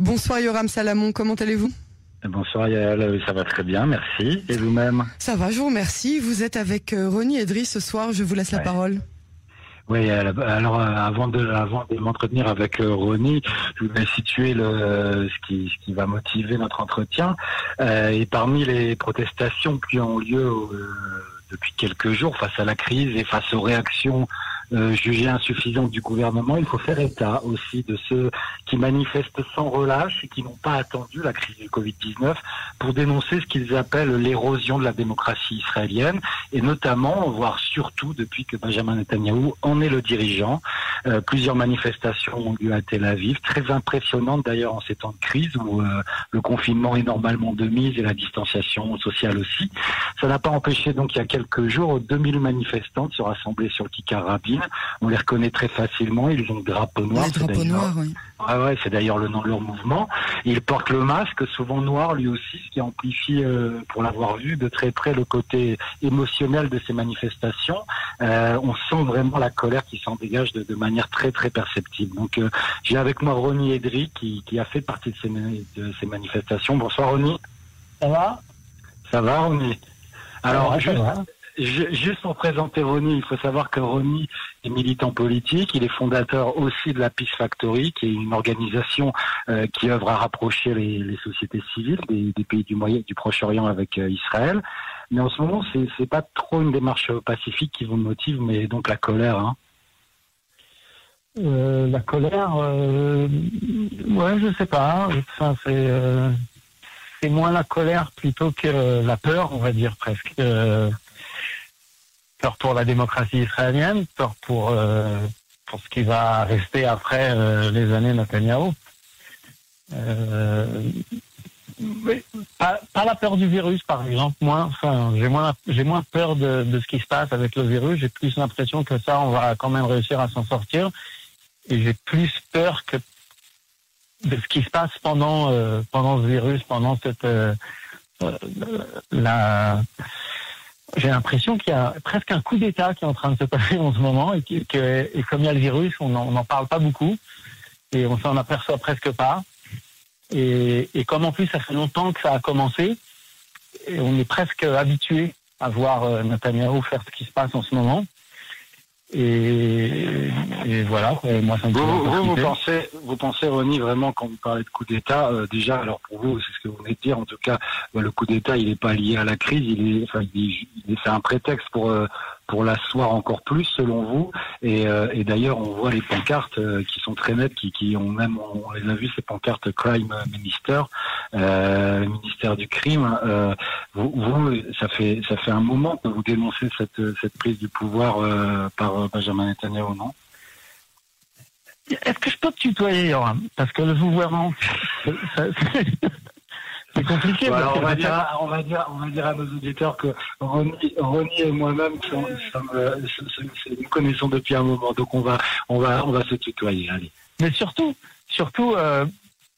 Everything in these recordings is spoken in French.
Bonsoir Yoram Salamon, comment allez-vous? Bonsoir Yael, ça va très bien, merci. Et vous-même? Ça va, je vous remercie. Vous êtes avec euh, Ronnie Edry ce soir, je vous laisse la parole. Oui, alors euh, avant de avant de m'entretenir avec euh, Ronnie, je voulais situer le ce qui ce qui va motiver notre entretien. et parmi les protestations qui ont lieu depuis quelques jours face à la crise et face aux réactions euh, jugées insuffisantes du gouvernement, il faut faire état aussi de ceux qui manifestent sans relâche et qui n'ont pas attendu la crise du Covid-19 pour dénoncer ce qu'ils appellent l'érosion de la démocratie israélienne et notamment, voire surtout depuis que Benjamin Netanyahu en est le dirigeant. Euh, plusieurs manifestations ont lieu à Tel Aviv, très impressionnantes d'ailleurs en ces temps de crise où euh, le confinement est normalement de mise et la distanciation sociale aussi. Ça n'a pas empêché donc il y a quelques jours 2000 manifestants de se rassembler sur le Kikar on les reconnaît très facilement. Ils ont le drapeau noir. Le drapeau noir, oui. Ah ouais, c'est d'ailleurs le nom de leur mouvement. Ils portent le masque, souvent noir lui aussi, ce qui amplifie, euh, pour l'avoir vu de très près, le côté émotionnel de ces manifestations. Euh, on sent vraiment la colère qui s'en dégage de, manière très très perceptible. Donc euh, j'ai avec moi Ronnie Edry qui, a fait partie de ces, de ces manifestations. Bonsoir Ronnie. Ça va? Ça va Ronnie? Alors, juste pour présenter Ronnie, il faut savoir que Ronnie est militant politique, il est fondateur aussi de la Peace Factory, qui est une organisation euh, qui œuvre à rapprocher les, sociétés civiles des, pays du Moyen, du Proche-Orient avec euh, Israël. Mais en ce moment, c'est c'est pas trop une démarche pacifique qui vous motive, mais donc la colère. Hein. Euh, la colère, euh, ouais, je sais pas. Enfin, c'est moins la colère plutôt que la peur, on va dire presque peur pour la démocratie israélienne, peur pour euh, pour ce qui va rester après euh, les années Netanyahu. Euh, pas, pas, la peur du virus, par exemple. Moi, enfin, j'ai moins j'ai moins peur de, de, ce qui se passe avec le virus. J'ai plus l'impression que ça, on va quand même réussir à s'en sortir. Et j'ai plus peur que de ce qui se passe pendant euh, pendant ce virus, pendant cette euh, la j'ai l'impression qu'il y a presque un coup d'État qui est en train de se passer en ce moment et, que, et comme il y a le virus, on n'en parle pas beaucoup et on s'en aperçoit presque pas. Et, et, comme en plus ça fait longtemps que ça a commencé, et on est presque habitué à voir euh, Netanyahu faire ce qui se passe en ce moment. Et, et, voilà, moi ça me vous, vous, vous, pensez, vous pensez, Ronnie, vraiment quand vous parlez de coup d'État, euh, déjà, alors pour vous, c'est ce que vous venez de dire, en tout cas, bah, le coup d'État, il n'est pas lié à la crise, il est, enfin, c'est un prétexte pour euh, pour l'asseoir encore plus, selon vous. Et, euh, et d'ailleurs, on voit les pancartes euh, qui sont très nettes, qui, qui ont même, on, les a vues, ces pancartes Crime Minister, euh, ministère du crime. Euh, vous, vous, ça fait ça fait un moment que vous dénoncez cette cette prise du pouvoir par Benjamin Netanyahu, non? Est-ce que je peux te tutoyer, Yoram? Parce que le vouvoiement, C'est compliqué. on, va dire, on, va dire, on va dire à nos auditeurs que Ronnie, et moi-même, nous connaissons depuis un moment, donc on va, on va, on va se tutoyer. Allez. Mais surtout, surtout, euh,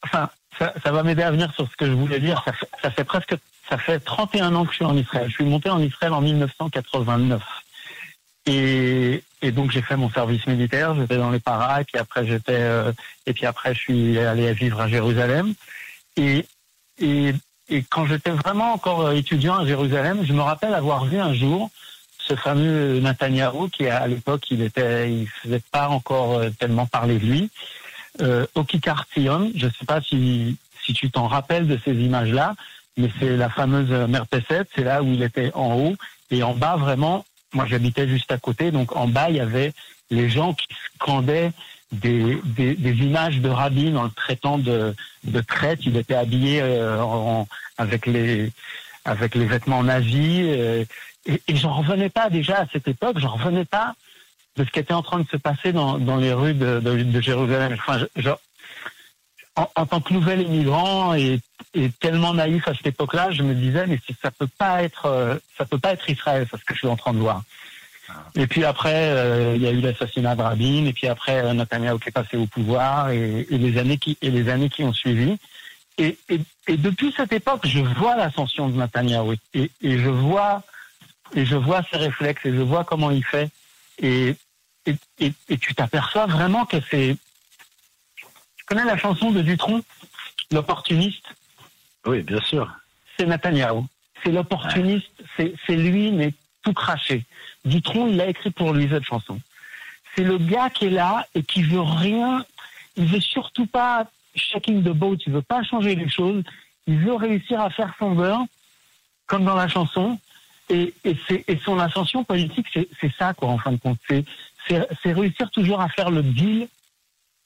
enfin, ça, ça, va m'aider à venir sur ce que je voulais dire. Ça fait, presque, ça fait 31 ans que je suis en Israël. Je suis monté en Israël en 1989. Et, et donc j'ai fait mon service militaire, j'étais dans les paras, et puis après j'étais, euh, et puis après je suis allé vivre à Jérusalem. Et et, et quand j'étais vraiment encore étudiant à Jérusalem, je me rappelle avoir vu un jour ce fameux Netanyahu qui à l'époque il était, il faisait pas encore euh, tellement parler de lui, euh, au Kikar Tzion. Je sais pas si si tu t'en rappelles de ces images-là, mais c'est la fameuse Merpeset, c'est là où il était en haut et en bas vraiment. Moi j'habitais juste à côté, donc en bas il y avait les gens qui scandaient des, des, des, images de Rabin en le traitant de, de traite. Il était habillé euh, en, avec les avec les vêtements nazis. Euh, et, et j'en revenais pas déjà à cette époque. J'en revenais pas de ce qui était en train de se passer dans, dans les rues de, de, de Jérusalem. Enfin, je, en, en, tant que nouvel immigrant et, et tellement naïf à cette époque-là, je me disais mais ça peut pas être euh, ça peut pas être Israël, c'est ce que je suis en train de voir. Et puis après, euh, il y a eu l'assassinat de Rabin, et puis après, euh, Netanyahu qui est passé au pouvoir, et, et, les années qui et les années qui ont suivi. Et, et, et depuis cette époque, je vois l'ascension de Netanyahu, et, et, je vois et je vois ses réflexes, et je vois comment il fait, et et, et tu t'aperçois vraiment que c'est. Tu connais la chanson de Dutron l'opportuniste, Oui, bien sûr. c'est Netanyahou. C'est l'opportuniste, c'est c'est lui, mais tout craché. Dutron, il a écrit pour lui cette chanson. C'est le gars qui est là et qui veut rien, il veut surtout pas shaking the boat, il veut pas changer les choses, il veut réussir à faire son beurre, comme dans la chanson. Et, son ascension politique, c'est ça, quoi, en fin de compte. C'est- réussir toujours à faire le deal.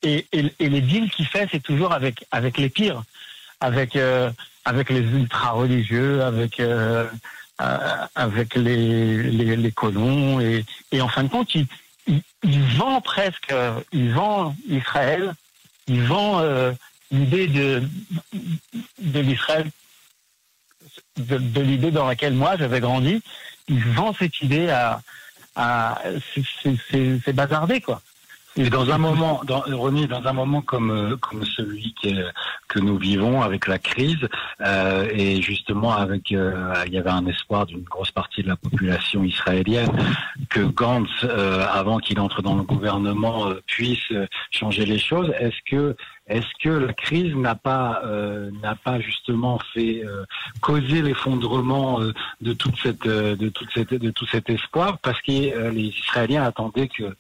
Et, les deals qu'il fait, c'est toujours avec, les pires. Avec, euh, avec les ultra-religieux, avec, euh, euh, les, colons. Et, en fin de compte, il, vend presque, il vend Israël, il vend l'idée de, de l'Israël, de, l'idée dans laquelle moi j'avais grandi. Il vend cette idée à, à c'est bazardé quoi. Et dans un moment, dans, René, dans un moment comme euh, comme celui que, que nous vivons avec la crise euh, et justement avec, euh, il y avait un espoir d'une grosse partie de la population israélienne que Gantz, euh, avant qu'il entre dans le gouvernement, euh, puisse euh, changer les choses. Est-ce que est-ce que la crise n'a pas euh, n'a pas justement fait euh, causer l'effondrement euh, de toute cette de toute cette de tout cet espoir? Parce que les Israéliens attendaient que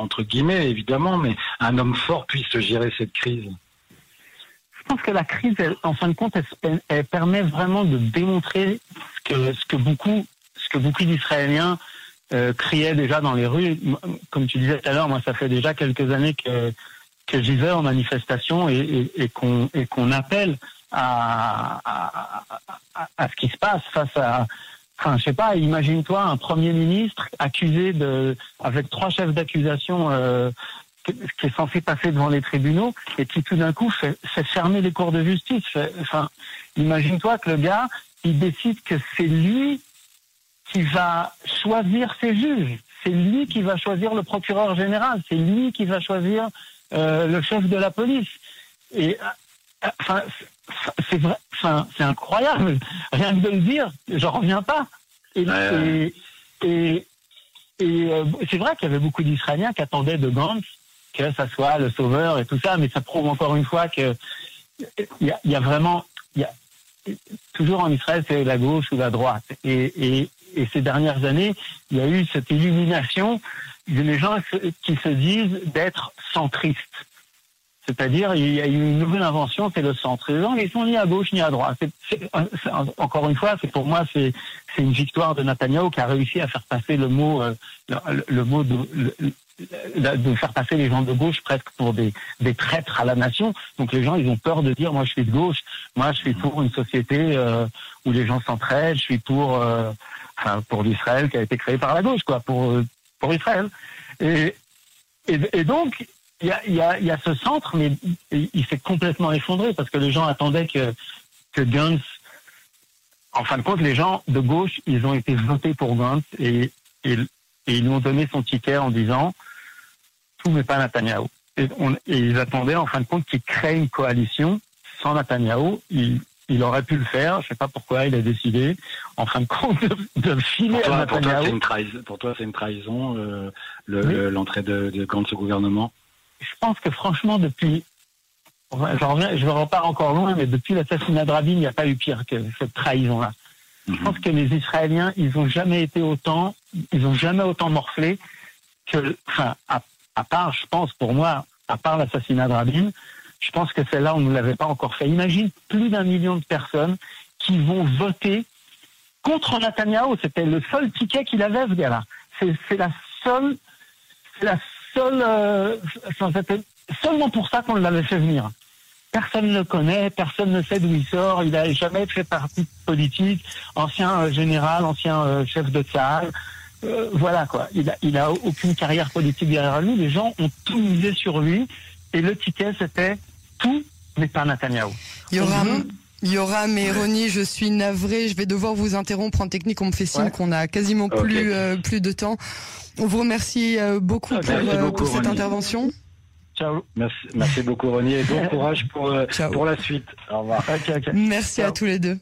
entre guillemets évidemment, mais un homme fort puisse gérer cette crise. Je pense que la crise, en fin de compte, elle, permet vraiment de démontrer ce que, beaucoup, beaucoup d'Israéliens euh, criaient déjà dans les rues. Comme tu disais tout à l'heure, moi, ça fait déjà quelques années que que j'y vais en manifestation et, et, et qu'on appelle à, ce qui se passe face à Enfin, je sais pas, imagine-toi un premier ministre accusé de, avec trois chefs d'accusation euh, qui est censé passer devant les tribunaux et qui tout d'un coup fait, fait, fermer les cours de justice. Enfin, imagine-toi que le gars, il décide que c'est lui qui va choisir ses juges, c'est lui qui va choisir le procureur général, c'est lui qui va choisir euh, le chef de la police. Et enfin, c'est vrai, c'est incroyable. Rien que de le dire, j'en reviens pas. Et, ouais. et, et, et euh, c'est vrai qu'il y avait beaucoup d'Israéliens qui attendaient de Gantz que ça soit le sauveur et tout ça, mais ça prouve encore une fois que il y a, y a, vraiment, il y a toujours en Israël, c'est la gauche ou la droite. Et, ces dernières années, il y a eu cette illumination de gens qui se disent d'être centristes. C'est-à-dire, il y a une nouvelle invention, c'est le centre. Les gens, ils sont ni à gauche ni à droite. Encore une fois, c'est pour moi, c'est une victoire de Netanyahu qui a réussi à faire passer le mot, euh, le, mot de, faire passer les gens de gauche presque pour des, des traîtres à la nation. Donc les gens, ils ont peur de dire, moi, je suis de gauche. Moi, je suis pour une société euh, où les gens s'entraident. Je suis pour, euh, enfin, pour l'Israël qui a été créé par la gauche, quoi, pour pour Israël. Et, et donc, il y a, y, a, y a ce centre, mais il, s'est complètement effondré parce que les gens attendaient que, que Gantz. En fin de compte, les gens de gauche, ils ont été votés pour Gantz et, et, et ils lui ont donné son ticket en disant tout mais pas Netanyahou. Et, on, et ils attendaient en fin de compte qu'il crée une coalition sans Netanyahou. Il, il aurait pu le faire, je sais pas pourquoi il a décidé, en fin de compte, de, de filer pour toi, à Netanyahou. Pour toi, c'est une trahison, euh, l'entrée le, oui. de, de Gantz au gouvernement? Je pense que franchement, depuis, je, reviens, je repars encore loin, mais depuis l'assassinat de Rabin, il n'y a pas eu pire que cette trahison-là. Mm -hmm. Je pense que les Israéliens, ils n'ont jamais été autant, ils n'ont jamais autant morflé que, enfin, à, à, part, je pense, pour moi, à part l'assassinat de Rabin, je pense que celle-là, on ne l'avait pas encore fait. Imagine plus d'un million de personnes qui vont voter contre Netanyahu. C'était le seul ticket qu'il avait, ce gars-là. C'est la seule, la seul, euh, seulement pour ça qu'on l'avait fait venir. Personne ne le connaît, personne ne sait d'où il sort, il n'a jamais fait partie politique, ancien euh, général, ancien euh, chef de Tsahal. voilà quoi, il a, il a aucune carrière politique derrière lui, les gens ont tout misé sur lui, et le ticket c'était tout, mais pas Netanyahou. Yoram, Yoram et Ronnie, je suis navré, je vais devoir vous interrompre en technique, on me fait signe ouais. qu'on a quasiment okay. plus, euh, plus de temps. On vous remercie euh, beaucoup okay. pour, euh, beaucoup, pour cette Ronnie. Ciao. intervention. Merci, merci beaucoup Ronnie et bon courage pour, pour la suite. Au revoir. Merci à tous les deux.